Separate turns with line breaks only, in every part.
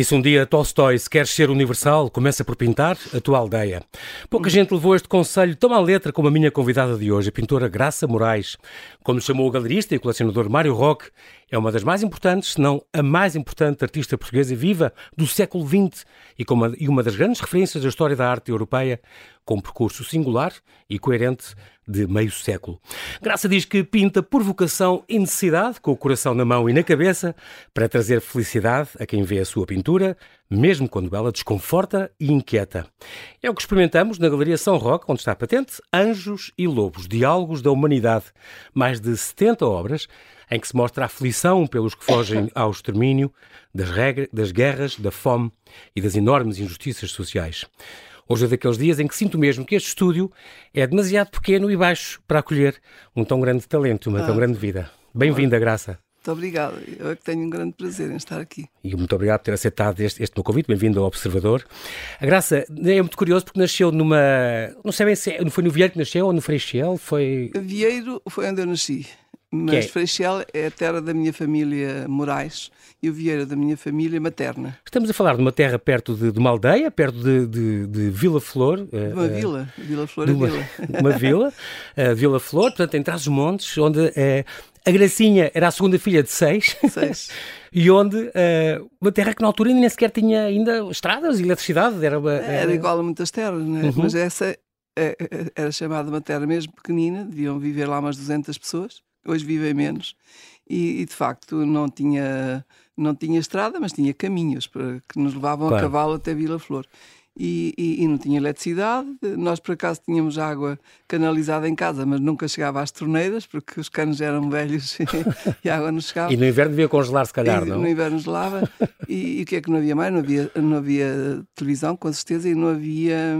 Disse um dia Tolstói: se queres ser universal, começa por pintar a tua aldeia. Pouca gente levou este conselho tão à letra como a minha convidada de hoje, a pintora Graça Moraes. Como chamou o galerista e colecionador Mário Roque, é uma das mais importantes, se não a mais importante artista portuguesa viva do século XX e, uma, e uma das grandes referências da história da arte europeia, com um percurso singular e coerente de meio século. Graça diz que pinta por vocação e necessidade, com o coração na mão e na cabeça, para trazer felicidade a quem vê a sua pintura, mesmo quando ela desconforta e inquieta. É o que experimentamos na Galeria São Roque, onde está patente Anjos e Lobos, Diálogos da Humanidade. Mais de 70 obras em que se mostra a aflição pelos que fogem ao extermínio, das, regras, das guerras, da fome e das enormes injustiças sociais. Hoje é daqueles dias em que sinto mesmo que este estúdio é demasiado pequeno e baixo para acolher um tão grande talento uma ah, tão grande vida. Bem-vinda, Graça.
Muito obrigada. Eu é que tenho um grande prazer em estar aqui.
E muito obrigado por ter aceitado este, este meu convite. Bem-vindo ao Observador. A Graça é muito curioso porque nasceu numa. Não sei bem se é, foi no Vieiro que nasceu ou no Freixel? Foi.
Vieiro foi onde eu nasci. Mas é? Freixel é a terra da minha família Moraes e o Vieira da minha família materna.
Estamos a falar de uma terra perto de, de uma aldeia, perto de, de, de Vila Flor.
De uma uh, vila, Vila Flor é
uma,
vila.
Uma vila, uh, Vila Flor, portanto, em Trás-os-Montes, onde uh, a Gracinha era a segunda filha de seis.
Seis.
e onde uma terra que na altura nem sequer tinha ainda estradas e eletricidade. Era, uma,
era... era igual a muitas terras, né? Uhum. mas essa era chamada uma terra mesmo pequenina, deviam viver lá umas 200 pessoas hoje vivem menos, e, e, de facto não tinha, não tinha estrada, mas tinha caminhos para, que nos levavam claro. a cavalo até Vila Flor. E, e, e, não tinha eletricidade. Nós, por acaso, tínhamos água canalizada em casa, mas nunca chegava às torneiras, porque os canos eram velhos e a água não chegava.
E no inverno devia congelar, se calhar,
e,
não?
No inverno gelava. e, o que é que não havia mais? Não havia, não havia televisão, com certeza, e não havia,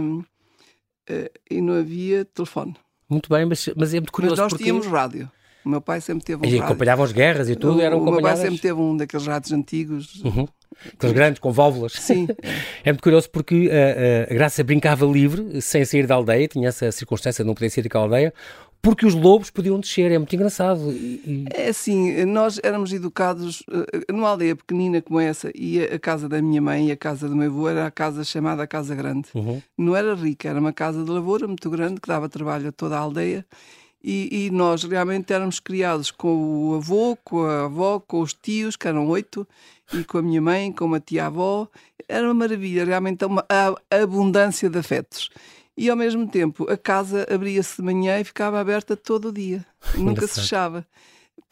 uh, e não havia telefone.
Muito bem, mas, mas é muito curioso.
Mas nós
porque...
tínhamos rádio. O meu pai sempre teve um
E acompanhavam as guerras e tudo, o, eram
O meu pai sempre teve um daqueles rádios antigos.
Uhum. Aqueles grandes, com válvulas.
Sim.
É muito curioso porque a, a Graça brincava livre, sem sair da aldeia, tinha essa circunstância de não poder sair daquela aldeia, porque os lobos podiam descer, é muito engraçado.
E... É assim, nós éramos educados uh, numa aldeia pequenina como essa, e a, casa da minha mãe e a casa do meu avô era a casa chamada Casa Grande. Uhum. Não era rica, era uma casa de lavoura muito grande que dava trabalho a toda a aldeia e, e, nós realmente éramos criados com o avô, com a avó, com os tios, que eram oito, e com a minha mãe, com uma tia-avó. Era uma maravilha, realmente uma a, a abundância de afetos. E ao mesmo tempo a casa abria-se de manhã e ficava aberta todo o dia, nunca se fechava.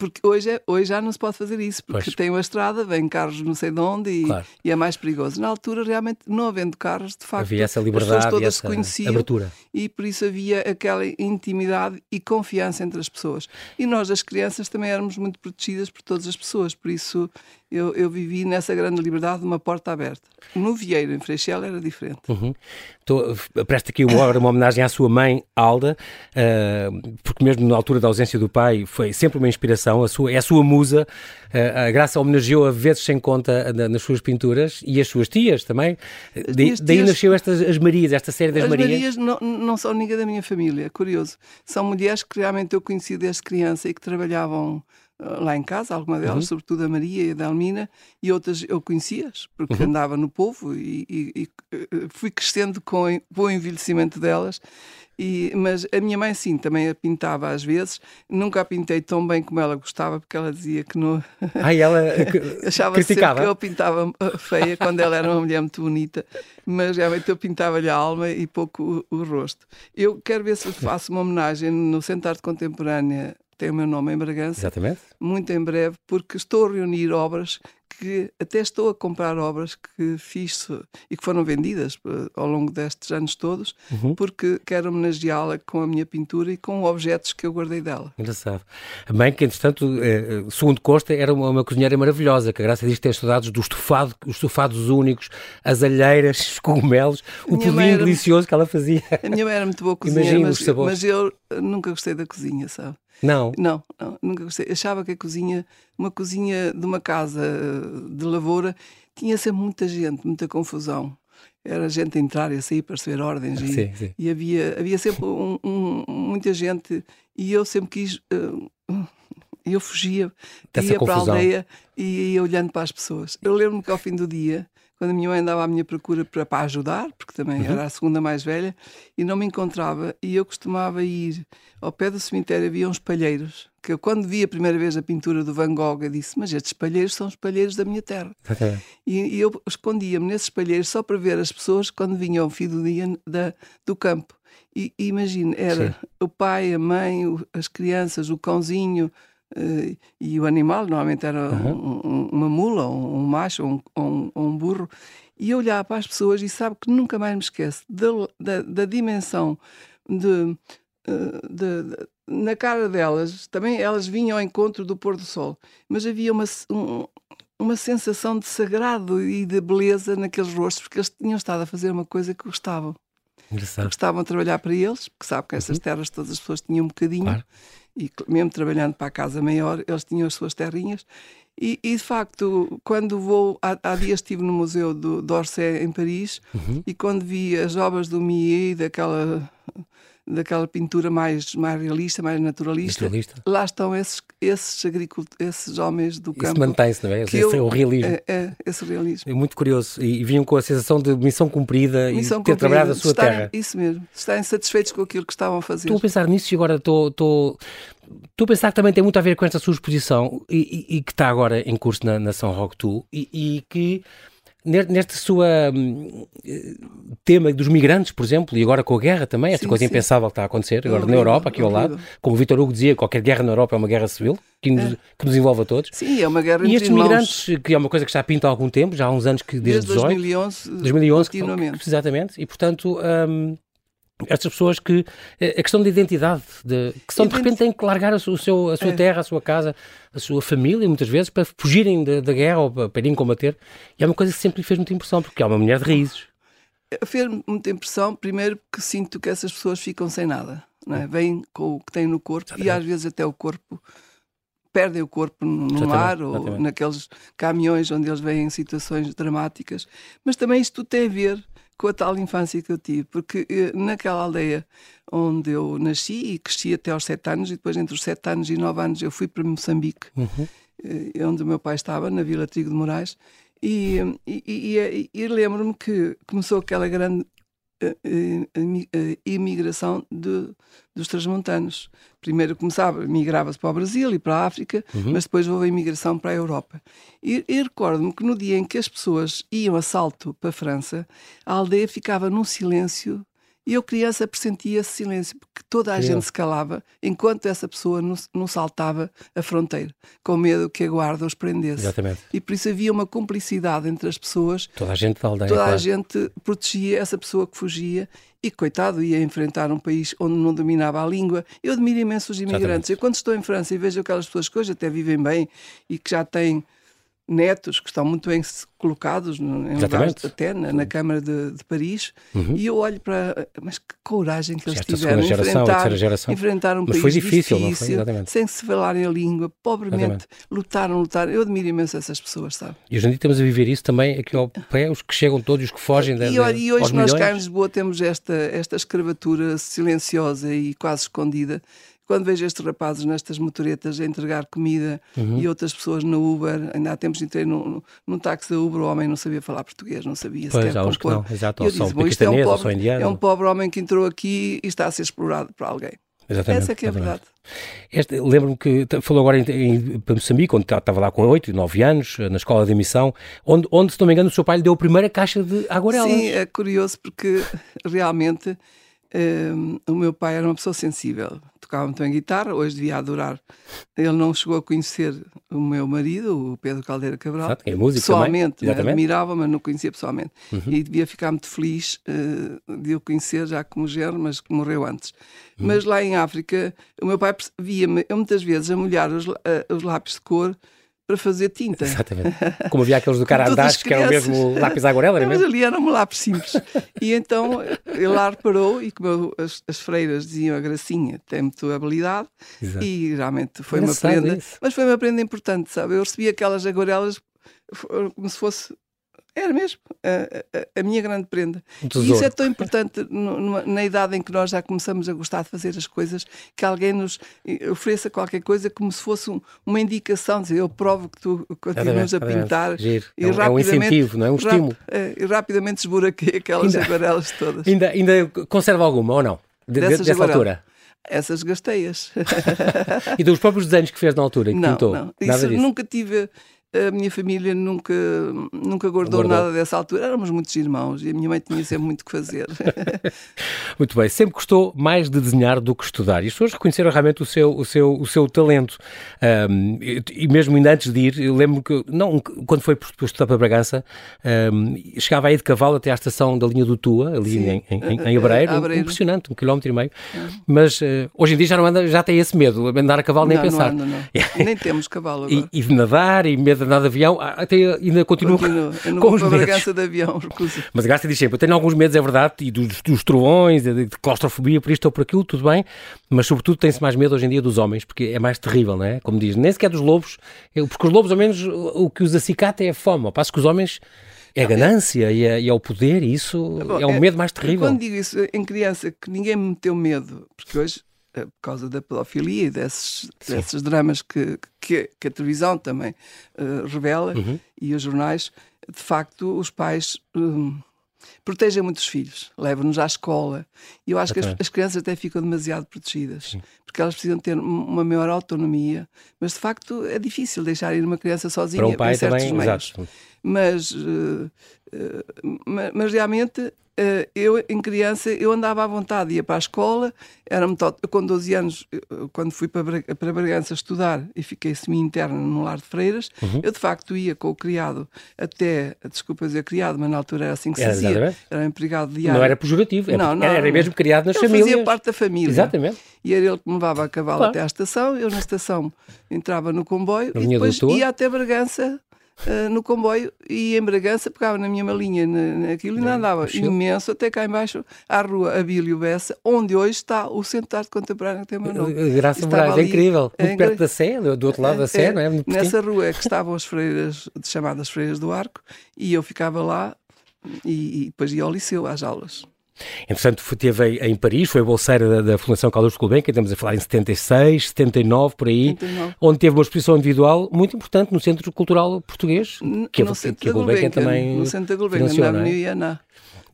Porque hoje, é, hoje já não se pode fazer isso, porque pois. tem uma estrada, vem carros não sei de onde e, claro. e, é mais perigoso. Na altura, realmente, não havendo carros, de facto,
havia essa liberdade as
pessoas todas
se
conheciam
abertura.
e por isso havia aquela intimidade e confiança entre as pessoas. E nós, as crianças, também éramos muito protegidas por todas as pessoas, por isso eu, eu vivi nessa grande liberdade de uma porta aberta. No Vieiro, em Freixel, era diferente.
Uhum. Tô, presta aqui uma, uma homenagem à sua mãe, Alda, uh, porque mesmo na altura da ausência do pai foi sempre uma inspiração, a sua, é a sua musa. Uh, a Graça homenageou a vezes sem conta na, nas suas pinturas e as suas tias também. daí tias, nasceu estas, as Marias, esta série das
as
Marias.
As Marias não, não são ninguém da minha família, é curioso. São mulheres que realmente eu conheci desde criança e que trabalhavam lá em casa, alguma delas, uhum. sobretudo a Maria e a Dalmina, e outras eu conhecia-as, porque uhum. andava no povo e, e, e, eh, fui crescendo com, o envelhecimento delas. E, mas a minha mãe, sim, também a pintava às vezes. Nunca a pintei tão bem como ela gostava, porque ela dizia que não.
Ah, ela
achava
criticava.
que eu pintava eh, feia quando ela era uma mulher muito bonita, mas realmente eu pintava-lhe a alma e pouco o, o rosto. Eu quero ver se faço uma homenagem no Centro de Arte Contemporânea tem o meu nome em Bragança.
Exatamente.
Muito em breve, porque estou a reunir obras que até estou a comprar obras que fiz e que foram vendidas eh, ao longo destes anos todos, uhum. porque quero homenageá-la com a minha pintura e com objetos que eu guardei dela.
Engraçado. A mãe, que entretanto, eh, segundo Costa, era uma, uma cozinheira maravilhosa, que a Deus tem saudades do estofado, os estofados únicos, as alheiras, os cogumelos, o pudim era, delicioso que ela fazia.
A minha mãe era muito boa cozinheira, mas, mas eu nunca gostei da cozinha, sabe?
Não.
não. Não, nunca gostei. Achava que a cozinha, uma cozinha de uma casa eh, de lavoura, tinha sempre muita gente, muita confusão. Era gente a entrar e a sair para receber ordens. E,
sim, sim.
e havia, havia sempre um, um, muita gente e eu sempre quis. Uh, eu fugia,
Dessa
ia
confusão.
para a aldeia e ia olhando para as pessoas. Eu lembro-me que ao fim do dia, quando a minha mãe andava à minha procura para, para ajudar, porque também uhum. era a segunda mais velha, e não me encontrava, e eu costumava ir ao pé do cemitério, havia uns palheiros, que eu quando vi a primeira vez a pintura do Van Gogh, eu disse, mas estes palheiros são os palheiros da minha terra. Okay. E, e, eu escondia-me nesses palheiros só para ver as pessoas quando vinham ao fim do dia da, do campo. E, e imagine, era Sim. o pai, a mãe, as crianças, o cãozinho e o animal, normalmente era uhum. um, uma mula, um, um macho ou um, um, burro, e eu olhava para as pessoas e sabe que nunca mais me esqueço da, da, da dimensão de, uh, de, de, na cara delas, também elas vinham ao encontro do pôr do sol, mas havia uma, um, uma sensação de sagrado e de beleza naqueles rostos, porque eles tinham estado a fazer uma coisa que gostavam. Gostavam de trabalhar para eles, porque sabe que essas uhum. terras todas as pessoas tinham um bocadinho, claro. E mesmo trabalhando para a casa maior, eles tinham as suas terrinhas. E, e de facto, quando vou, há, há, dias estive no Museu do d'Orsay em Paris, uhum. e quando vi as obras do Millet, daquela daquela pintura mais, mais realista, mais naturalista. naturalista. Lá estão esses, esses agricultores, esses homens do campo.
Isso mantém-se, não é? Esse eu, é o realismo.
É, é, esse realismo.
É muito curioso. E, vinham com a sensação de missão cumprida missão e ter trabalhado a sua
estarem,
terra.
Isso mesmo. Estarem satisfeitos com aquilo que estavam a fazer.
Estou a pensar nisso e agora estou... estou... Estou a pensar que também tem muito a ver com esta sua exposição e, e, e que está agora em curso na, na São Roque Tu e, e que neste sua hum, tema dos migrantes, por exemplo, e agora com a guerra também, esta sim, coisa sim. impensável que está a acontecer agora na Europa, aqui ao lado, como o Vitor Hugo dizia, qualquer guerra na Europa é uma guerra civil, que nos, é. que nos envolve a todos.
Sim, é uma guerra
E estes migrantes, que é uma coisa que já pinta há algum tempo, já há uns anos que desde,
desde 2011,
2011 continuamente. exatamente, e portanto... Um, estas pessoas que eh, a questão da identidade, de, que são de repente têm que largar a, sua, a sua é. terra, a sua casa, a sua família, muitas vezes, para fugirem da, guerra ou para irem combater. E é uma coisa que sempre lhe fez muita impressão, porque é uma mulher de raízes.
Fez muita impressão, primeiro, que sinto que essas pessoas ficam sem nada. Não é? Vêm com o que têm no corpo Exatamente. e às vezes até o corpo perdem o corpo no Exatamente. mar ou Exatamente. naqueles caminhões onde eles vêm em situações dramáticas. Mas também isto tudo tem a ver com a tal infância que eu tive, porque eh, naquela aldeia onde eu nasci e cresci até aos sete anos, e depois entre os sete anos e nove anos eu fui para Moçambique, uhum. Eh, onde o meu pai estava, na Vila Trigo de Moraes, e, e, e, e lembro-me que começou aquela grande imigração de, dos transmontanos. Primeiro começava, migrava-se para o Brasil e para a África, uhum. mas depois houve a imigração para a Europa. E, e recordo-me que no dia em que as pessoas iam a salto para a França, a aldeia ficava num silêncio e eu, criança, pressentia esse silêncio, porque toda a gente se calava enquanto essa pessoa não, não, saltava a fronteira, com medo que a guarda os prendesse.
Exatamente.
E por isso havia uma cumplicidade entre as pessoas.
Toda a gente da aldeia.
Toda
claro.
a gente protegia essa pessoa que fugia e, coitado, ia enfrentar um país onde não dominava a língua. Eu admiro imenso os imigrantes. Exatamente. Eu, quando estou em França e vejo aquelas pessoas que hoje até vivem bem e que já têm netos que estão muito bem colocados em lugares, até na, na Câmara de, de Paris uhum. e eu olho para mas que coragem que eles tiveram
geração,
enfrentar,
geração.
enfrentar um
mas
país
foi? difícil,
difícil sem se falarem a língua pobremente Exatamente. lutaram, lutaram. Eu admiro imenso essas pessoas sabe?
E hoje em dia estamos a viver isso também aqui ao pé os que chegam todos os que fogem
e,
e,
e hoje nós cá em Lisboa temos esta, esta escravatura silenciosa e quase escondida quando vejo estes rapazes nestas motoretas a entregar comida uhum. e outras pessoas na Uber, ainda há tempos entrei num, num táxi da Uber, o homem não sabia falar português, não sabia
pois,
sequer
compor. Não. Exato,
eu disse, isto é um, pobre, é um pobre homem que entrou aqui e está a ser explorado por alguém.
Exatamente,
Essa é que é a verdade.
Lembro-me que falou agora em, em, para Moçambique, onde estava lá com 8, 9 anos, na escola de emissão, onde, onde, se não me engano, o seu pai lhe deu a primeira caixa de aguarelas.
Sim, é curioso porque realmente um, o meu pai era uma pessoa sensível tocava muito em guitarra, hoje devia adorar. Ele não chegou a conhecer o meu marido, o Pedro Caldeira Cabral,
Exato, é música
pessoalmente, admirava, mas não conhecia pessoalmente. Uhum. E devia ficar muito feliz uh, de o conhecer já como género, mas que morreu antes. Uhum. Mas lá em África, o meu pai via-me muitas vezes a molhar os, uh, os lápis de cor para fazer tinta.
Exatamente. Como havia aqueles do Carandás, que eram mesmo lápis aguarela, era
mesmo? Mas ali era um lápis simples. e então ele lá reparou e como as, as freiras diziam a gracinha, tem muita habilidade Exato. e realmente foi uma prenda. Isso. Mas foi uma prenda importante, sabe? Eu recebi aquelas aguarelas como se fosse Era mesmo a, a, a minha grande prenda. Um e isso é tão importante numa, na idade em que nós já começamos a gostar de fazer as coisas, que alguém nos ofereça qualquer coisa como se fosse um, uma indicação, dizer eu provo que tu continuas a pintar.
Giro. E é, um, incentivo, não é? Um estímulo.
Eh, e rapidamente esburaquei aquelas ainda, todas.
Ainda, ainda conserva alguma ou não? De, dessa altura?
Essas gastei-as.
e dos próprios desenhos que fez na altura, que
não,
pintou?
Não, isso nunca tive a minha família nunca, nunca guardou, guardou, nada dessa altura. Éramos muitos irmãos e a minha mãe tinha sempre muito que fazer.
muito bem. Sempre gostou mais de desenhar do que estudar. E as pessoas reconheceram realmente o seu, o seu, o seu talento. Um, e mesmo ainda antes de ir, eu lembro que, não, quando foi para estudar para Bragança, um, chegava aí de cavalo até à estação da linha do Tua, ali em, em, em, em Abreiro. Abreiro. Impressionante, um quilómetro e meio. É. Mas uh, hoje em dia já não anda, já tem esse medo. Andar a cavalo nem
não,
pensar.
Não anda, não. nem temos cavalo agora.
E, e de nadar e medo de andar de avião, até ainda continuo
Continuo. Eu com os medos. de avião, recuso.
Mas a Gasta diz sempre, eu tenho alguns medos, é verdade, e dos, dos trovões, de, de claustrofobia, por isto ou por aquilo, tudo bem, mas sobretudo tem-se mais medo hoje em dia dos homens, porque é mais terrível, não é? Como diz, nem sequer dos lobos, porque os lobos, ao menos, o que os acicata é a fome, ao passo que os homens é a ganância e, é, e é o poder, e isso é, bom, é um medo mais terrível.
Quando digo isso em criança, que ninguém me meteu medo, porque hoje por causa da pedofilia e desses, desses dramas que, que, que, a televisão também uh, revela uhum. e os jornais, de facto, os pais um, protegem muitos filhos, levam-nos à escola. E eu acho que as, as, crianças até ficam demasiado protegidas, Sim. porque elas precisam ter uma maior autonomia. Mas, de facto, é difícil deixar ir uma criança sozinha
Para um pai
em certos
também,
meios.
Exato.
Mas, uh, uh, mas realmente eh, eu, em criança, eu andava à vontade, ia para a escola, era com 12 anos, quando fui para, para Bragança estudar e fiquei semi-interna no lar de freiras, uhum. eu de facto ia com o criado até, desculpa dizer criado, mas na altura era assim que se era, dizia, era um empregado diário.
Não era pejorativo, não, não, era mesmo criado nas famílias.
fazia parte da família.
Exatamente.
E era ele que me levava a cavalo claro. até à estação, eu na estação entrava no comboio e depois ia até Bragança uh, no comboio e em Bragança pegava na minha malinha naquilo e andava imenso até cá embaixo à rua Abílio Bessa, onde hoje está o Centro de Arte Contemporânea que tem o meu nome.
Eh, graças a Deus, é incrível. Muito é, perto da Sé, do outro lado da Sé, é, não é?
Muito nessa rua é que estavam as freiras, chamadas Freiras do Arco, e eu ficava lá e, e depois ia ao liceu, às aulas.
Entretanto, esteve em Paris, foi bolseira da, da Fundação Carlos Gulbenkian, estamos a falar em 76, 79, por aí, 79. onde teve uma exposição individual muito importante no Centro Cultural Português,
que, no é, que a Gulbenkian também No Centro da Gulbenkian, na Avenida Iana.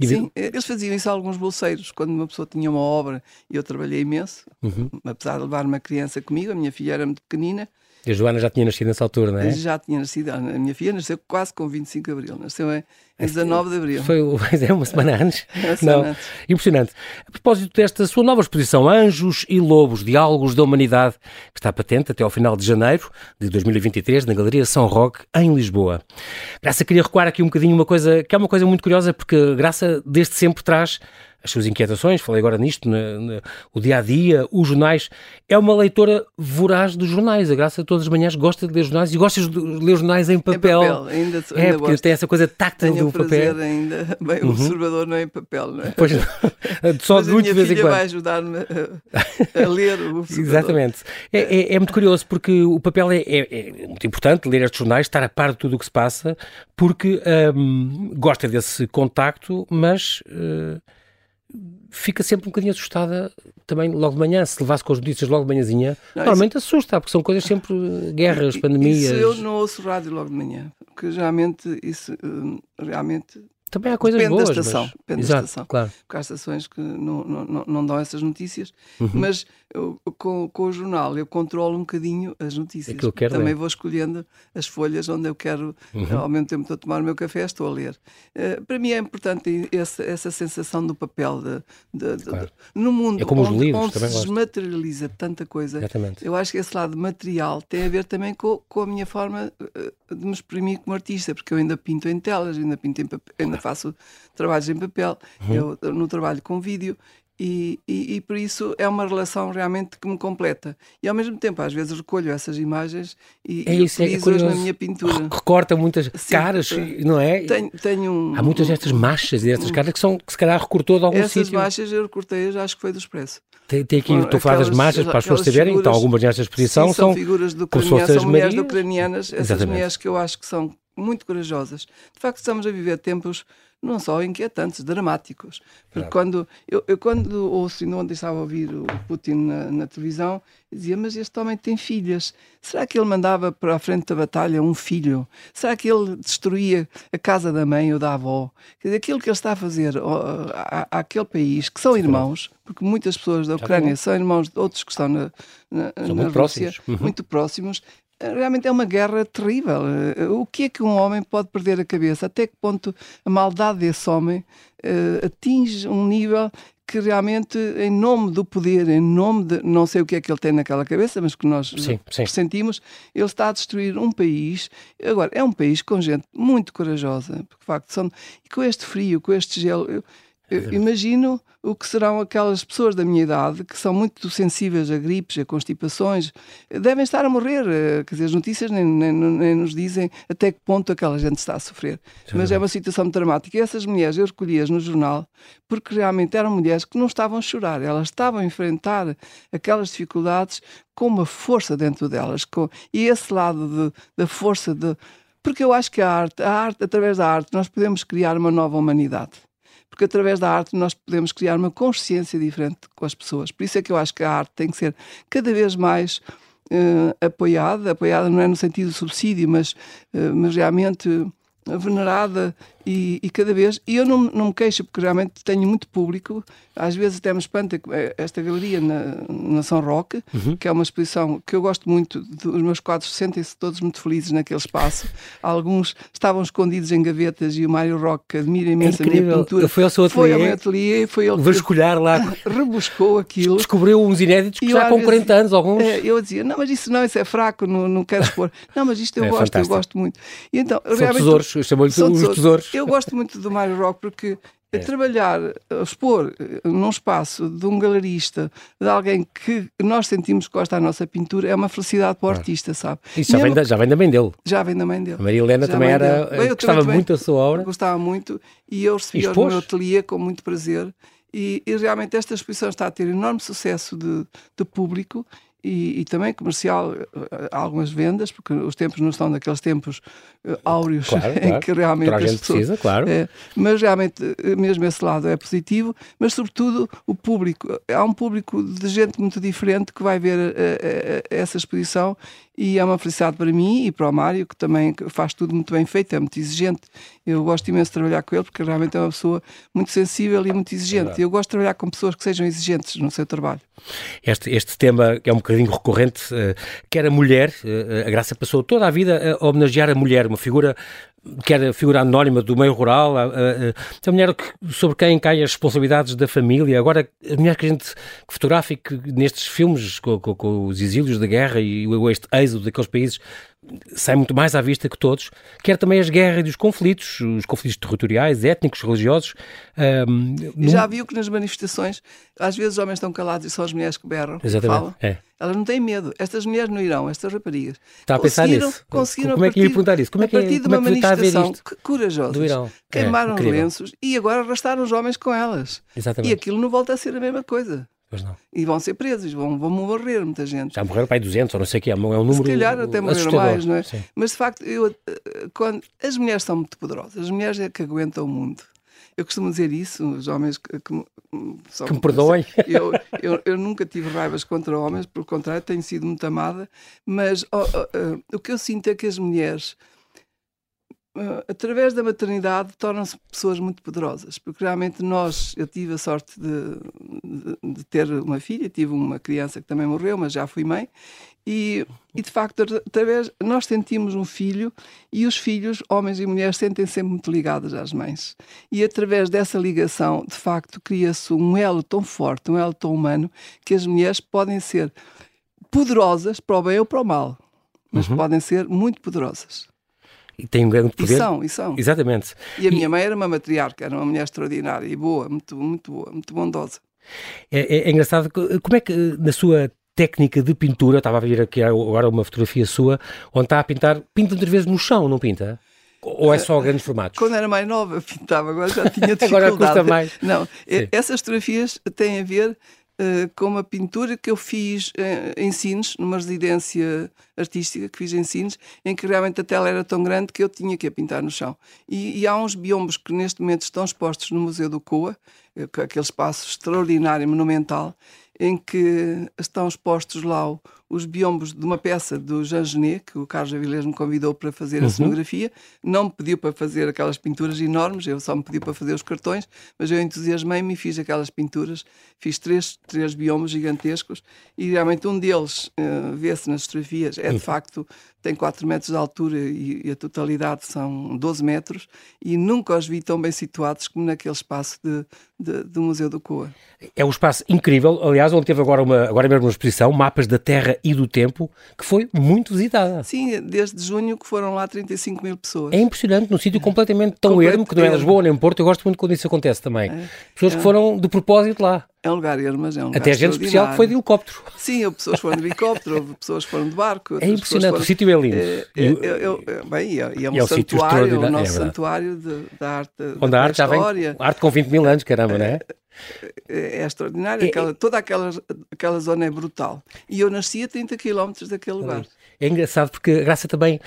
Sim, eles faziam isso a alguns bolseiros, quando uma pessoa tinha uma obra, e eu trabalhei imenso, uhum. apesar de levar uma criança comigo, a minha filha era muito pequenina,
e a Joana já tinha nascido nessa altura, não é?
Já tinha nascido. A minha filha nasceu quase com 25 de abril. Nasceu em, 19 de abril.
Foi é, uma semana antes. uma semana não. Antes. Impressionante. A propósito desta sua nova exposição, Anjos e Lobos, Diálogos da Humanidade, que está patente até ao final de janeiro de 2023 na Galeria São Roque, em Lisboa. Graça, queria recuar aqui um bocadinho uma coisa que é uma coisa muito curiosa, porque Graça desde sempre traz as suas inquietações, falei agora nisto, na, na, o dia a dia, os jornais. É uma leitora voraz dos jornais. A Graça todas as manhãs gosta de ler jornais e gosta de ler jornais em papel.
Em papel, ainda, ainda
É, porque gosto. tem essa coisa táctil
Tenho
do papel.
ainda. Bem, uhum. o observador não é em papel, não é?
Pois não. Só
Mas
de muito de vez em quando.
vai ajudar-me a, a, ler o observador.
Exatamente. É, é, é, muito curioso porque o papel é, é, é, muito importante, ler estes jornais, estar a par de tudo o que se passa, porque hum, gosta desse contacto, mas. Uh, fica sempre um bocadinho assustada também logo de manhã. Se levasse com as notícias logo de manhãzinha, não, normalmente isso... assusta, porque são coisas sempre guerras, pandemias. Isso
eu não ouço rádio logo de manhã, porque geralmente isso hum, realmente
também há coisas
depende
boas.
Da estação,
mas...
Depende
Exato,
da estação.
Claro.
Porque há estações que não, não, não dão essas notícias, uhum. mas eu, com, com o jornal eu controlo um bocadinho as notícias.
É
Também
ler.
vou escolhendo as folhas onde eu quero, uhum. ao mesmo tempo estou a tomar o meu café, estou a ler. Uh, para mim é importante essa, essa sensação do papel de, de, de, claro. de no mundo
é como
onde,
os livros,
onde se
gosto.
desmaterializa tanta coisa.
Exatamente.
Eu acho que esse lado material tem a ver também com, com a minha forma eh, de me exprimir como artista, porque eu ainda pinto em telas, ainda pinto em papel, ainda faço trabalhos em papel, uhum. eu no trabalho com vídeo e, e, e, por isso é uma relação realmente que me completa. E ao mesmo tempo, às vezes recolho essas imagens e,
é isso,
e utilizo-as é na minha pintura.
Recorta muitas Sim, caras, não é?
Tenho, tenho um,
Há muitas destas manchas e destas caras que, são, que se calhar recortou de algum
essas
sítio.
Essas manchas eu recortei, acho que foi do Expresso.
Tem, tem aqui, estou a falar das manchas para as pessoas saberem, então algumas nesta exposição
sim,
são,
são figuras de ucranianas, são mulheres ucranianas, essas Exatamente. mulheres que eu acho que são muito corajosas. De facto, estamos a viver tempos não só inquietantes, dramáticos. Porque claro. quando eu, eu, quando ouço, ainda ontem estava a ouvir o Putin na, na, televisão, dizia, mas este homem tem filhas. Será que ele mandava para a frente da batalha um filho? Será que ele destruía a casa da mãe ou da avó? Quer dizer, aquilo que ele está a fazer àquele país, que são irmãos, porque muitas pessoas da Ucrânia são irmãos de outros que estão na, na,
na
muito
Rússia, próximos.
Uhum. muito próximos, realmente é uma guerra terrível. O que é que um homem pode perder a cabeça? Até que ponto a maldade desse homem uh, atinge um nível que realmente, em nome do poder, em nome de. não sei o que é que ele tem naquela cabeça, mas que nós sim, sim. sentimos, ele está a destruir um país. Agora, é um país com gente muito corajosa, porque de facto são. E com este frio, com este gelo. Eu, eu imagino o que serão aquelas pessoas da minha idade que são muito sensíveis a gripes, a constipações, devem estar a morrer. Eh, quer dizer, as notícias nem, nem, nem nos dizem até que ponto aquela gente está a sofrer. Sim, Mas é uma situação dramática. E essas mulheres eu recolhi-as no jornal porque realmente eram mulheres que não estavam a chorar, elas estavam a enfrentar aquelas dificuldades com uma força dentro delas. Com... E esse lado de, da força de. Porque eu acho que a arte, a arte, através da arte, nós podemos criar uma nova humanidade porque através da arte nós podemos criar uma consciência diferente com as pessoas. Por isso é que eu acho que a arte tem que ser cada vez mais uh, apoiada, apoiada não é no sentido de subsídio, mas, uh, mas realmente venerada e, e, cada vez. E eu não, não me queixo, porque realmente tenho muito público. Às vezes até me espanta eh, esta galeria na, na São Roque, uhum. que é uma exposição que eu gosto muito. Os meus quadros sentem-se todos muito felizes naquele espaço. Alguns estavam escondidos em gavetas e o Mário Roque admira imenso é a minha pintura.
Foi ao seu ateliê.
Foi ao meu ateliê. Foi ele
vasculhar lá.
Rebuscou aquilo.
Descobriu uns inéditos que já com 40 anos, alguns.
É, eu dizia, não, mas isso não, isso é fraco, não, não quero expor. Não, mas isto eu é gosto, fantástico. eu gosto muito. E então,
São realmente, tesouros, chamou-lhe os tesouros.
Eu gosto muito do Mário Rock porque é. trabalhar, expor eh, num espaço de um galerista, de alguém que nós sentimos que gosta da nossa pintura, é uma felicidade para o artista, sabe?
Isso já vem, da, já vem da mãe dele.
Já vem da mãe dele.
A Maria Helena já também era, Bem, gostava também, muito da sua obra.
Gostava muito e eu recebi no meu ateliê com muito prazer. E, e, realmente esta exposição está a ter enorme sucesso de, de público e, e, também comercial, eh, algumas vendas, porque os tempos não estão daqueles tempos uh, áureos claro, em claro. que realmente
Toda a gente pessoas, precisa, claro. É,
mas realmente mesmo esse lado é positivo, mas sobretudo o público. Há um público de gente muito diferente que vai ver uh, uh, essa exposição e é uma felicidade para mim e para o Mário, que também faz tudo muito bem feito, é muito exigente. Eu gosto imenso de trabalhar com ele, porque realmente é uma pessoa muito sensível e muito exigente. Eu gosto de trabalhar com pessoas que sejam exigentes no seu trabalho.
Este, este tema é um bocadinho recorrente, uh, que era mulher, uh, a Graça passou toda a vida a homenagear a mulher, uma figura que era figura anónima do meio rural, a, a, a mulher que, sobre quem caem as responsabilidades da família. Agora, a mulher que a gente que fotografa e que nestes filmes com, com, com os exílios da guerra e o êxodo daqueles países sai muito mais à vista que todos, quer também as guerras e os conflitos, os conflitos territoriais, étnicos, religiosos.
Um, Já viu que nas manifestações, às vezes os homens estão calados e são as mulheres que berram, Exatamente. que falam. É. Elas não têm medo. Estas mulheres no Irão, estas raparigas.
Está a pensar nisso?
Conseguiram
como é que ia perguntar isso? Como é que,
a partir
de uma
é manifestação corajosa, do Irão. queimaram
é,
lenços e agora arrastaram os homens com elas.
Exatamente.
E aquilo não volta a ser a mesma coisa. E vão ser presos, vão, vão morrer muita gente.
Já morreram para aí 200 ou não sei o que, é um número Se
calhar até morreram mais, não é? Sim. Mas de facto, eu, eh, quando, as mulheres são muito poderosas, as mulheres é que aguentam o mundo. Eu costumo dizer isso, os homens que, que,
que me perdoem.
Eu, eu, eu, nunca tive raivas contra homens, pelo contrário, tenho sido muito amada, mas oh, oh, uh, o que eu sinto é que as mulheres, através da maternidade, tornam-se pessoas muito poderosas, porque realmente nós, eu tive a sorte de, de, de ter uma filha, tive uma criança que também morreu, mas já fui mãe, e, e, de facto, através, nós sentimos um filho e os filhos, homens e mulheres, sentem -se sempre muito ligados às mães. E através dessa ligação, de facto, cria-se um elo tão forte, um elo tão humano, que as mulheres podem ser poderosas para o bem ou para o mal, mas uhum. podem ser muito poderosas.
E têm um grande poder.
E são, e são.
Exatamente.
E a minha mãe era uma matriarca, era uma mulher extraordinária e boa, muito, muito boa, muito bondosa.
É, é, é engraçado, como é que na sua técnica de pintura, estava a ver aqui agora uma fotografia sua, onde está a pintar, pinta muitas vezes no chão, não pinta? Ou é só grandes formatos?
Quando era mais nova pintava, agora já tinha dificuldade.
agora custa mais.
Não, Sim. essas fotografias têm a ver uh, com uma pintura que eu fiz em Sines, numa residência artística que fiz em Sines, em que realmente a tela era tão grande que eu tinha que a pintar no chão. E, e há uns biombos que neste momento estão expostos no Museu do Coa, aquele espaço extraordinário, monumental, em que estão expostos lá os biombos de uma peça do Jean Genet, que o Carlos Avilés me convidou para fazer a uhum. cenografia. Não me pediu para fazer aquelas pinturas enormes, eu só me pediu para fazer os cartões, mas eu entusiasmei-me e fiz aquelas pinturas. Fiz três, três biombos gigantescos e realmente um deles, uh, vê-se nas fotografias, é de facto, tem 4 metros de altura e, e, a totalidade são 12 metros e nunca os vi tão bem situados como naquele espaço de, de, do Museu do Coa.
É um espaço incrível, aliás, onde teve agora, uma, agora mesmo uma exposição, Mapas da Terra e do Tempo, que foi muito visitada.
Sim, desde junho que foram lá 35 mil pessoas.
É impressionante, num sítio completamente tão ermo, que não é Lisboa nem Porto, eu gosto muito quando isso acontece também. É, pessoas que foram de propósito lá.
É um lugar ermo, mas é um lugar
Até gente especial que foi de helicóptero.
Sim, houve pessoas que foram de helicóptero, houve pessoas que foram de barco.
É impressionante, foram... o sítio é lindo. É,
é, é, bem, e é, um é santuário, o nosso santuário de, da arte.
Onde
da
a arte já vem, arte com 20 mil anos, caramba, não é?
é, é extraordinário. É, aquela, toda aquela, aquela zona é brutal. E eu nasci a 30 km daquele lugar.
É engraçado porque a Graça também,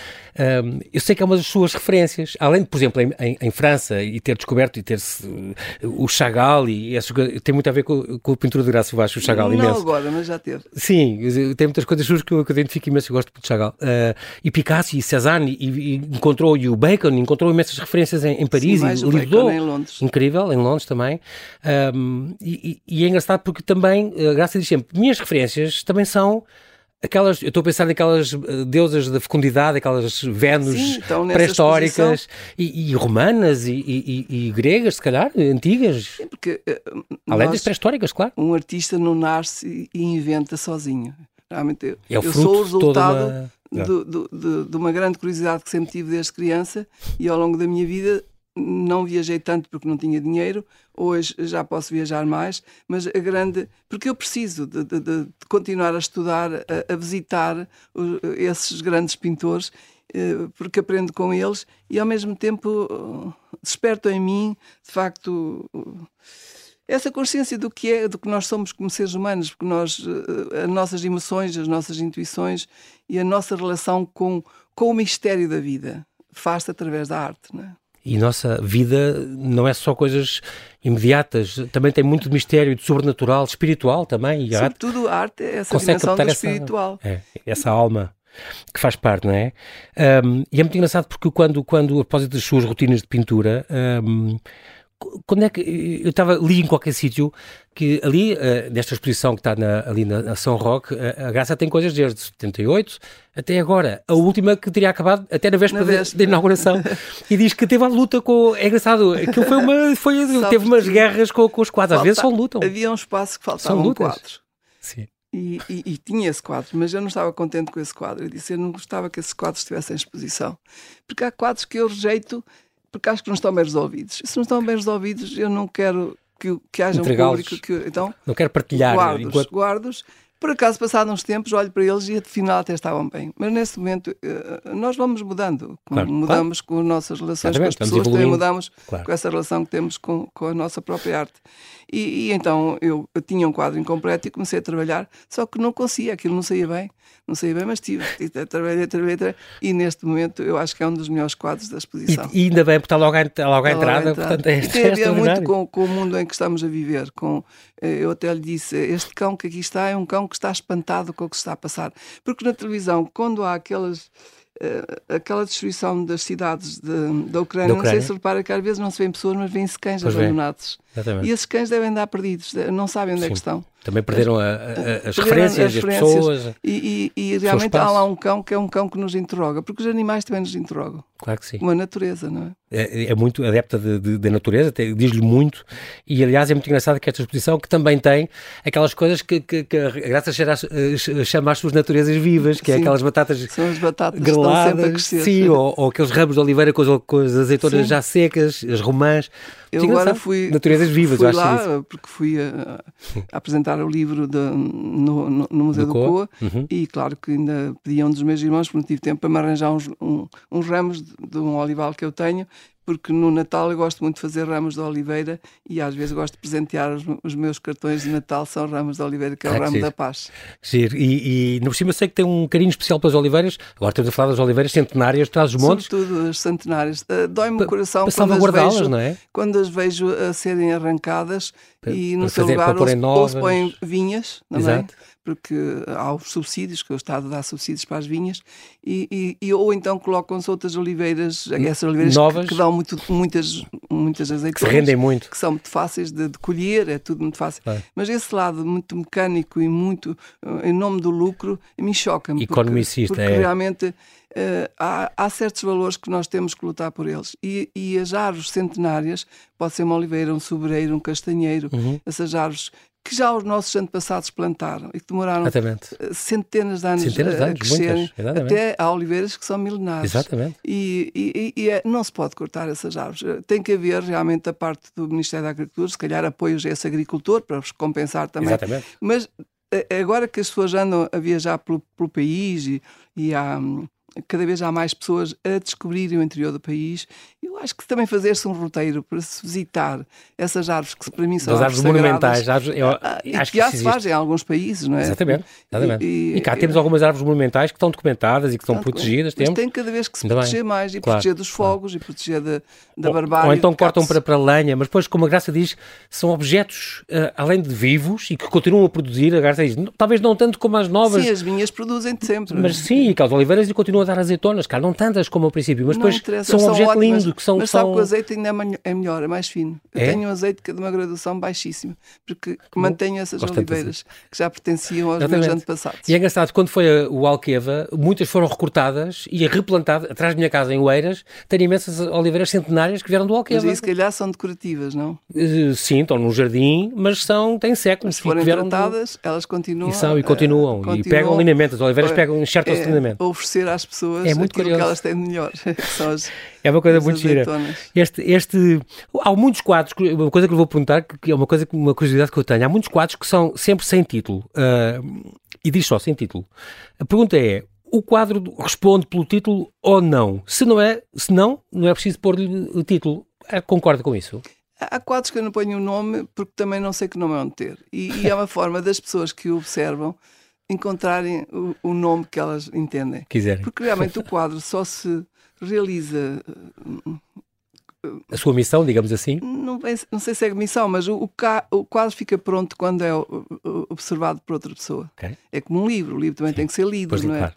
um, eu sei que é uma das suas referências, além de, por exemplo, em, em, em França e ter descoberto e ter uh, o Chagall e essas coisas, tem muito a ver com, com a pintura de Graça Vasco, o Chagall
Não
imenso.
agora, mas já teve.
Sim, tem muitas coisas suas que eu, que eu identifico imenso, eu gosto muito de Chagall. Uh, e Picasso e Cézanne, e, e, encontrou e o Bacon, encontrou imensas referências em, em Paris,
Sim, mais
e
o Bacon em Londres.
Incrível, em Londres também. Um, e, e, é engraçado porque também, a Graça diz sempre, minhas referências também são aquelas, eu estou a pensar naquelas eh, deusas da fecundidade, aquelas Vênus pré-históricas e, e, romanas e, e, e, gregas, se calhar, antigas.
Sim, porque, uh,
Além nós, das pré-históricas, claro.
Um artista não nasce e inventa sozinho. Realmente, eu, é o eu sou o resultado uma... de, de, de uma grande curiosidade que sempre tive desde criança e ao longo da minha vida não viajei tanto porque não tinha dinheiro, hoje já posso viajar mais, mas a grande. porque eu preciso de, de, de continuar a estudar, a, a visitar esses grandes pintores, eh, porque aprendo com eles e ao mesmo tempo desperto em mim, de facto. Essa consciência do que é, do que nós somos como seres humanos, porque nós, eh, as nossas emoções, as nossas intuições e a nossa relação com, com o mistério da vida faz-se através da arte, não é?
E nossa vida não é só coisas imediatas, também tem muito de mistério, de sobrenatural, de espiritual também.
E Sobretudo a arte é essa dimensão do espiritual.
Essa, é, essa alma que faz parte, não é? Um, e é muito engraçado porque quando, quando a propósito das suas rotinas de pintura, um, quando é que eu estava ali em qualquer sítio que ali, uh, nesta exposição que está ali na, na, São Roque, a, a Graça tem coisas desde 78 até agora. A última que teria acabado até na véspera, da inauguração. e diz que teve a luta com. É engraçado, aquilo foi uma. Foi, teve umas guerras com, com os quadros. Às vezes são lutam.
Havia um espaço que faltavam quadros. Sim. E, e, e, tinha esse quadro, mas eu não estava contente com esse quadro. Eu disse, eu não gostava que esses quadros estivessem em exposição. Porque há quadros que eu rejeito porque acho que não estão bem resolvidos. Se não estão bem resolvidos, eu não quero que, que haja um público que. Então,
não quero partilhar.
Guardos, enquanto... guardos. Por acaso, passados uns tempos, olho para eles e afinal até estavam bem. Mas nesse momento, eh, nós vamos mudando. Claro, mudamos claro. com as nossas relações Exatamente, com as pessoas, também mudamos claro. com essa relação que temos com, com a nossa própria arte. E, e então eu, eu, tinha um quadro incompleto e comecei a trabalhar, só que não conseguia, aquilo não saía bem, não saía bem, mas tive, trabalhei, trabalhei, trabalhei, e neste momento eu acho que é um dos melhores quadros da exposição.
E, e ainda bem, porque está logo à, está logo à entrada, portanto é,
e tem a ver muito com, com, o mundo em que estamos a viver. Com, eh, eu até lhe disse, este cão que aqui está é um cão que está espantado com o que se está a passar. Porque na televisão, quando há aquelas uh, aquela destruição das cidades de, da, Ucrânia, da Ucrânia, não sei se repara que às vezes não se vêem pessoas, mas vêem-se cães pois abandonados. E esses cães devem andar perdidos, não sabem onde Sim. é que estão.
Também perderam a, a, as referências, as, pessoas.
E, e, e realmente há lá um cão que é um cão que nos interroga, porque os animais também nos interrogam.
Claro que sim.
Uma natureza, não é?
É, é muito adepta da natureza, diz-lhe muito, e aliás é muito engraçado que esta exposição que também tem aquelas coisas que, que, que a Graça chama as suas naturezas vivas, que é sim. é aquelas batatas,
São as batatas greladas,
sim, ou, ou, aqueles ramos de oliveira com as, com as azeitonas sim. já secas, as romãs.
Eu agora fui,
naturezas vivas,
fui lá porque fui a, a, apresentar o livro de, no, no, no, Museu do, do Coa, uhum. e claro que ainda pedi a um dos meus irmãos, porque não tive tempo para me arranjar uns, um, uns ramos de, de um olival que eu tenho, porque no Natal eu gosto muito de fazer ramos de oliveira e às vezes gosto de presentear os, os meus cartões de Natal, são ramos de oliveira, que é o ah, ramo giro. da paz.
Giro. E, e no cima sei que tem um carinho especial pelas oliveiras, agora estamos a falar das oliveiras centenárias, traz os montes.
Sobretudo as centenárias. Uh, Dói-me o coração quando as, vejo, não é? quando as vejo a serem arrancadas para, e no seu lugar ou, ou se põem vinhas, não é? Exato. é? Porque há os subsídios, que o Estado dá subsídios para as vinhas, e, e, ou então colocam-se outras oliveiras, essas oliveiras Novas. Que, que, dão muito, muitas, muitas azeitonas.
Que rendem muito.
Que são muito fáceis de, de colher, é tudo muito fácil. É. Mas esse lado muito mecânico e muito em nome do lucro me choca-me.
Economicista,
porque, porque é. realmente Uh, há, há, certos valores que nós temos que lutar por eles. E, e, as árvores centenárias, pode ser uma oliveira, um sobreiro, um castanheiro, uhum. essas árvores que já os nossos antepassados plantaram e que demoraram Exatamente. Eh, centenas de anos, centenas de anos a crescerem, até há oliveiras que são milenares.
Exatamente.
E, e, e é, não se pode cortar essas árvores. Eh, tem que haver realmente da parte do Ministério da Agricultura, se calhar apoios a esse agricultor para os compensar também.
Exatamente.
Mas eh, agora que as pessoas andam a viajar pelo, pelo país e, e há hum, cada vez há mais pessoas a descobrirem o interior do país. Eu acho que também fazer-se um roteiro para se visitar essas árvores que para mim são
As árvores monumentais. Árvores, eu,
ah, acho que já se faz em alguns países, não é?
Exatamente. exatamente. E, e, cá temos algumas árvores monumentais que estão documentadas e que estão protegidas.
Mas temos. tem cada vez que se proteger mais e claro. proteger dos fogos claro. e proteger da, da barbárie.
Ou então cortam para, para lenha, mas depois, como a Graça diz, são objetos uh, além de vivos e que continuam a produzir. A Graça diz, talvez não tanto como as novas.
Sim, as minhas produzem sempre.
Mas sim, e as oliveiras e continuam a dar azeitonas, cara, não tantas como ao princípio, mas depois são um objeto ótimas, lindo. Que são,
mas
sabe
são... que o azeite ainda é, é melhor, é mais fino. Eu é? tenho um azeite que é de uma graduação baixíssima, porque como? mantenho essas Gosto oliveiras que já pertenciam aos Exatamente. meus antepassados.
E é engraçado, quando foi o Alqueva, muitas foram recortadas e replantadas, atrás da minha casa em Oeiras, tenho imensas oliveiras centenárias que vieram do Alqueva.
Mas se calhar são decorativas, não?
Uh, sim, estão num jardim, mas são, têm séculos.
Se forem tratadas, do... elas continuam.
E são, e continuam. Uh, e pegam lineamento, as oliveiras pegam enxertam é, lineamento.
Oferecer às pessoas é muito curioso. que elas têm de melhor. As,
é uma coisa muito gira. Este, este, há muitos quadros, uma coisa que eu vou perguntar, que é uma, coisa, uma curiosidade que eu tenho. Há muitos quadros que são sempre sem título. Uh, e diz só sem título. A pergunta é: o quadro responde pelo título ou não? Se não é, se não, não é preciso pôr-lhe o título. Ah, concorda com isso?
Há quadros que eu não ponho o nome porque também não sei que nome é onde ter. E, e é uma forma das pessoas que o observam encontrarem o, o, nome que elas entendem.
Quiserem.
Porque realmente o quadro só se realiza.
A sua missão, digamos assim?
Não, não sei se é missão, mas o, o, quadro fica pronto quando é observado por outra pessoa. Okay. É como um livro, o livro também Sim. tem que ser lido, pois não é? Claro.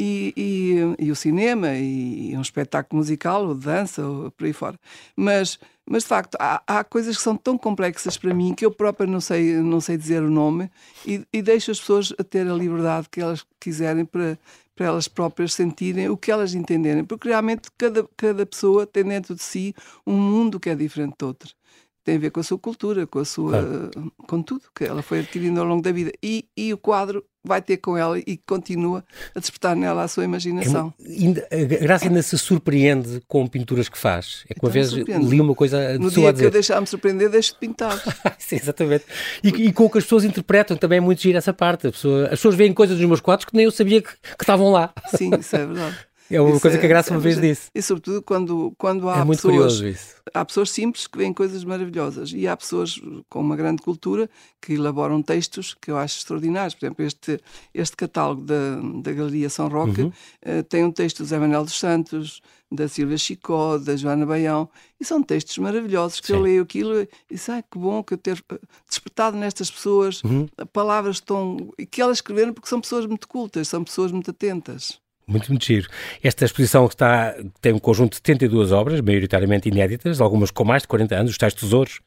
E, e, e, o cinema, e, um espetáculo musical, ou dança, ou por aí fora. Mas mas de facto, há, há, coisas que são tão complexas para mim que eu própria não sei, não sei dizer o nome e, e deixo as pessoas a ter a liberdade que elas quiserem para, para elas próprias sentirem o que elas entenderem, porque realmente cada, cada pessoa tem dentro de si um mundo que é diferente de outro tem a ver com a sua cultura, com a sua claro. com tudo que ela foi adquirindo ao longo da vida. E, e o quadro vai ter com ela e continua a despertar nela a sua imaginação.
É, ainda, a Graça ainda se surpreende com pinturas que faz. É que uma então, vez li uma coisa
No dia que eu deixar-me surpreender, deixo de pintar.
Sim, exatamente. E, e, com o que as pessoas interpretam também é muito giro essa parte. Pessoa, as pessoas veem coisas nos meus quadros que nem eu sabia que, que estavam lá.
Sim, isso é verdade.
É uma isso coisa é, que a Graça uma vez disse.
E sobretudo quando, quando há
é muito
pessoas.
isso.
Há pessoas simples que veem coisas maravilhosas e há pessoas com uma grande cultura que elaboram textos que eu acho extraordinários. Por exemplo, este, este catálogo da, da Galeria São Roque uhum. uh, tem um texto do Zé Manuel dos Santos, da Silvia Chicó, da Joana Baião, e são textos maravilhosos que Sim. eu leio aquilo e disse, ai, que bom que eu ter eh, despertado nestas pessoas uhum. palavras tão... que elas escreveram porque são pessoas muito cultas, são pessoas muito atentas.
Muito, muito giro. Esta exposição está, tem um conjunto de 72 obras, maioritariamente inéditas, algumas com mais de 40 anos, os tais tesouros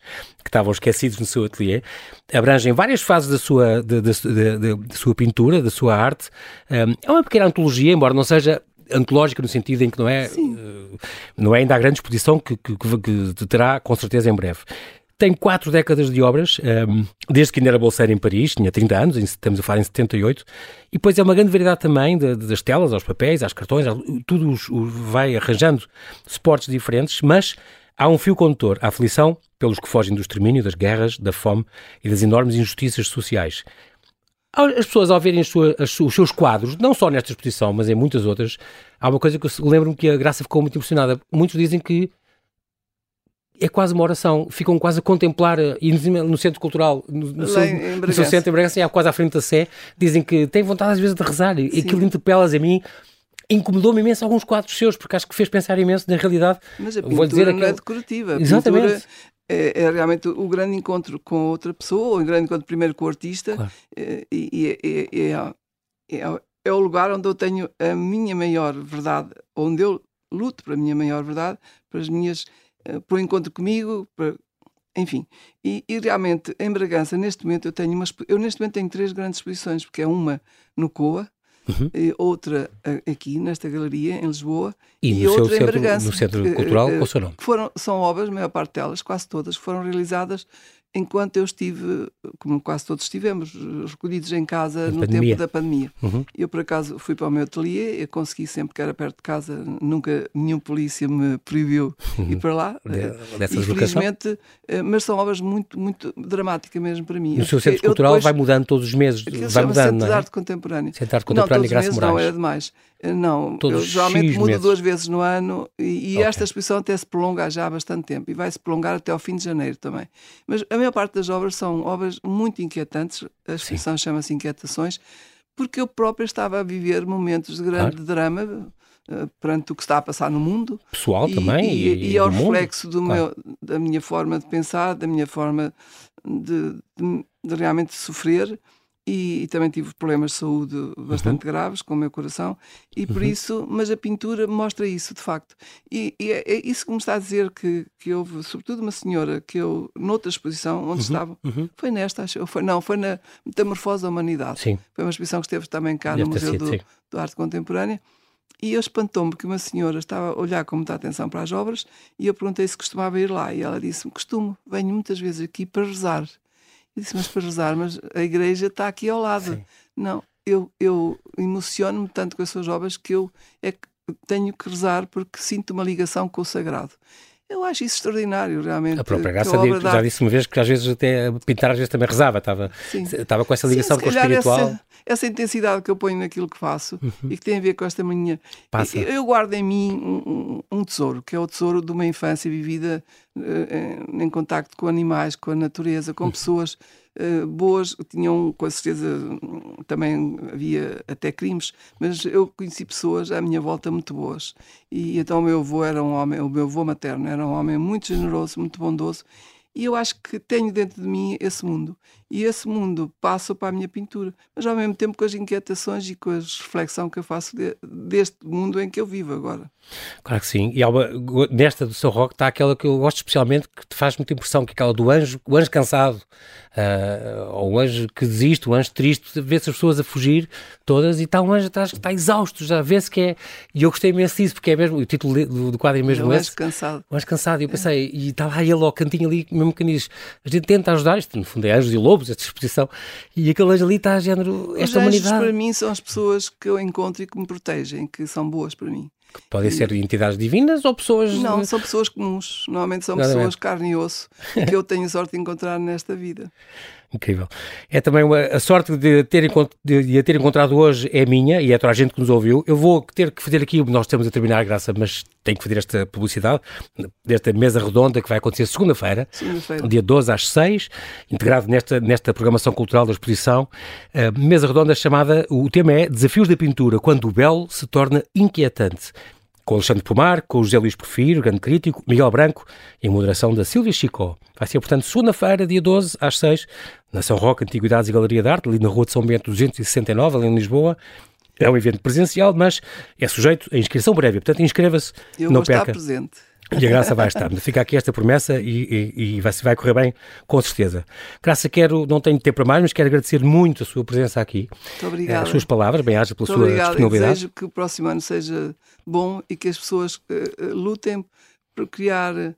que estavam esquecidos no seu ateliê, abrangem várias fases da sua, de, de sua pintura, da sua arte. é uma pequena antologia, embora não seja antológica no sentido em que não é, uh, não é ainda a grande exposição que, que, que, que terá com certeza em breve tem quatro décadas de obras, um, ehm, desde que ainda era bolseiro em Paris, tinha 30 anos, estamos a falar em 78, e depois é uma grande variedade também de, de, das telas, aos papéis, às cartões, tudo os, vai arranjando suportes diferentes, mas há um fio condutor, a aflição pelos que fogem do extermínio, das guerras, da fome e das enormes injustiças sociais. As pessoas, ao verem as, os seus quadros, não só nesta exposição, mas em muitas outras, há uma coisa que eu lembro-me que a Graça ficou muito impressionada. Muitos dizem que é quase uma oração. Ficam quase a contemplar, eh, e no Centro Cultural, no, no, seu, no seu centro em Bragança, quase à frente da Sé, dizem que têm vontade às vezes de rezar, e aquilo interpela-as a mim incomodou-me imenso alguns quadros seus, porque acho que fez pensar imenso na realidade.
Mas a pintura vou dizer não é decorativa. Exatamente. É, é, realmente o grande encontro com outra pessoa, ou o grande encontro primeiro com o artista, claro. Eh, e, e, e é, é, é, o lugar onde eu tenho a minha maior verdade, onde eu luto para a minha maior verdade, para as minhas, eh, para o encontro comigo, para, enfim. E, e, realmente em Bragança, neste momento, eu tenho uma, eu neste momento tenho três grandes exposições, porque é uma no COA, uhum. outra aqui nesta galeria em Lisboa
e, e outra em Bragança. No Centro Cultural, qual o seu nome?
Foram, são obras, a maior parte delas, quase todas, foram realizadas enquanto eu estive, como quase todos estivemos, recolhidos em casa no tempo da pandemia. Uhum. Eu, por acaso, fui para o meu ateliê, eu consegui sempre que era perto de casa, nunca nenhum polícia me proibiu uhum. ir para lá.
De, dessa Infelizmente,
eh, mas são obras muito, muito dramáticas mesmo para mim.
O seu centro cultural depois, vai mudando todos os meses, vai mudando,
Centro
não
é? de Arte Contemporânea.
Centro de Arte Contemporânea
não,
Graça
meses,
Moraes.
Não, era demais. Não, todos eu geralmente mudo duas vezes no ano e, e okay. esta exposição até se prolonga já há bastante tempo e vai se prolongar até ao fim de janeiro também. Mas a maior parte das obras são obras muito inquietantes, a exposição chama-se Inquietações, porque eu própria estava a viver momentos de grande claro. drama uh, perante o que está a passar no mundo.
Pessoal e, também.
E, e, e ao reflexo do claro. meu, da minha forma de pensar, da minha forma de, de, de realmente sofrer e, e, também tive problemas de saúde bastante uhum. graves com o meu coração e por uhum. isso, mas a pintura mostra isso de facto e, e é, é, isso que me está a dizer que, que houve, sobretudo uma senhora que eu, noutra exposição onde uhum. estava, uhum. foi nesta, acho, foi, não, foi na Metamorfose da Humanidade
sim.
foi uma exposição que esteve também cá Deve no Museu sido, do, do Arte Contemporânea e eu espantou-me que uma senhora estava a olhar com muita atenção para as obras e eu perguntei se costumava ir lá e ela disse-me, costumo, venho muitas vezes aqui para rezar eu disse, mas para rezar, mas a igreja está aqui ao lado. Sim. Não, eu, eu emociono-me tanto com as suas obras que eu é tenho que rezar porque sinto uma ligação com o sagrado. Eu acho isso extraordinário, realmente.
A própria graça a já disse uma vez que às vezes até pintar às vezes também rezava, estava, estava com essa ligação Sim, com o espiritual.
Essa, essa, intensidade que eu ponho naquilo que faço uhum. e que tem a ver com esta manhã. Passa. Eu, eu guardo em mim um, um, tesouro, que é o tesouro de uma infância vivida uh, em contacto com animais, com a natureza, com uhum. pessoas uh, boas, tinham com certeza também havia até crimes, mas eu conheci pessoas à minha volta muito boas. E então o meu avô era um homem, o meu avô materno era um homem muito generoso, muito bondoso. E eu acho que tenho dentro de mim esse mundo. E esse mundo passa para a minha pintura, mas ao mesmo tempo com as inquietações e com a reflexão que eu faço de, deste mundo em que eu vivo agora.
Claro que sim. E uma, nesta do seu rock está aquela que eu gosto especialmente, que te faz muita impressão, que é aquela do anjo, o anjo cansado, uh, ou o anjo que desiste, o anjo triste, vê-se as pessoas a fugir todas e está um anjo atrás que está exausto, já vê-se que é. E eu gostei imenso disso, porque é mesmo, o título do, do quadro é mesmo
o
esse.
O anjo cansado.
O anjo cansado. E eu pensei, é. e está lá ele ao cantinho ali, mesmo que diz, a gente tenta ajudar, isto no fundo é anjos e lobos, esta exposição, e aquele anjo ali está a género, esta
Os
humanidade.
para mim são as pessoas que eu encontro e que me protegem, que são boas para mim.
Que podem e... ser entidades divinas ou pessoas.
Não, são pessoas comuns. Normalmente são pessoas carne e osso que eu tenho sorte de encontrar nesta vida.
Incrível. É também uma, a sorte de, ter, de, de a ter encontrado hoje é minha e é toda a gente que nos ouviu. Eu vou ter que fazer aqui, nós estamos a terminar a graça, mas tenho que fazer esta publicidade desta mesa redonda que vai acontecer segunda-feira, segunda dia 12 às 6, integrado nesta, nesta programação cultural da exposição. Uh, mesa redonda chamada, o tema é Desafios da Pintura, quando o belo se torna inquietante com Alexandre Pomar, com José Luís Porfiro, grande crítico, Miguel Branco e a moderação da Silvia Chicó. Vai ser, portanto, segunda-feira, dia 12, às 6, na São Roque, Antiguidades e Galeria de Arte, ali na Rua de São Bento 269, ali em Lisboa. É um evento presencial, mas é sujeito a inscrição prévia. Portanto, inscreva-se, não perca.
estar presente.
E a Graça vai estar. Fica aqui esta promessa e, e, e vai, vai, correr bem, com certeza. Graça, quero, não tenho tempo para mais, mas quero agradecer muito a sua presença aqui.
Muito obrigada.
As suas palavras, bem-aja pela
muito
sua
obrigada.
disponibilidade.
desejo que o próximo ano seja bom e que as pessoas uh, lutem por criar, uh,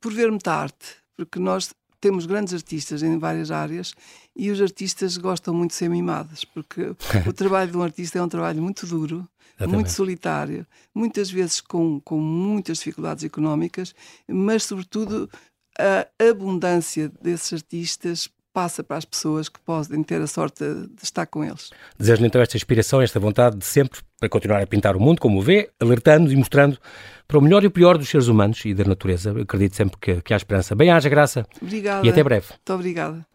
por ver muita arte, porque nós temos grandes artistas em várias áreas e os artistas gostam muito de ser mimados, porque o trabalho de um artista é um trabalho muito duro, Exatamente. muito solitário, muitas vezes com, com muitas dificuldades económicas, mas sobretudo a abundância desses artistas passa para as pessoas que podem ter a sorte de estar com eles.
Desejo-lhe então esta inspiração, esta vontade de sempre para continuar a pintar o mundo como o vê, alertando e mostrando para o melhor e o pior dos seres humanos e da natureza. acredito sempre que, que há esperança. Bem-haja, Graça.
Obrigada.
E até breve.
Muito obrigada.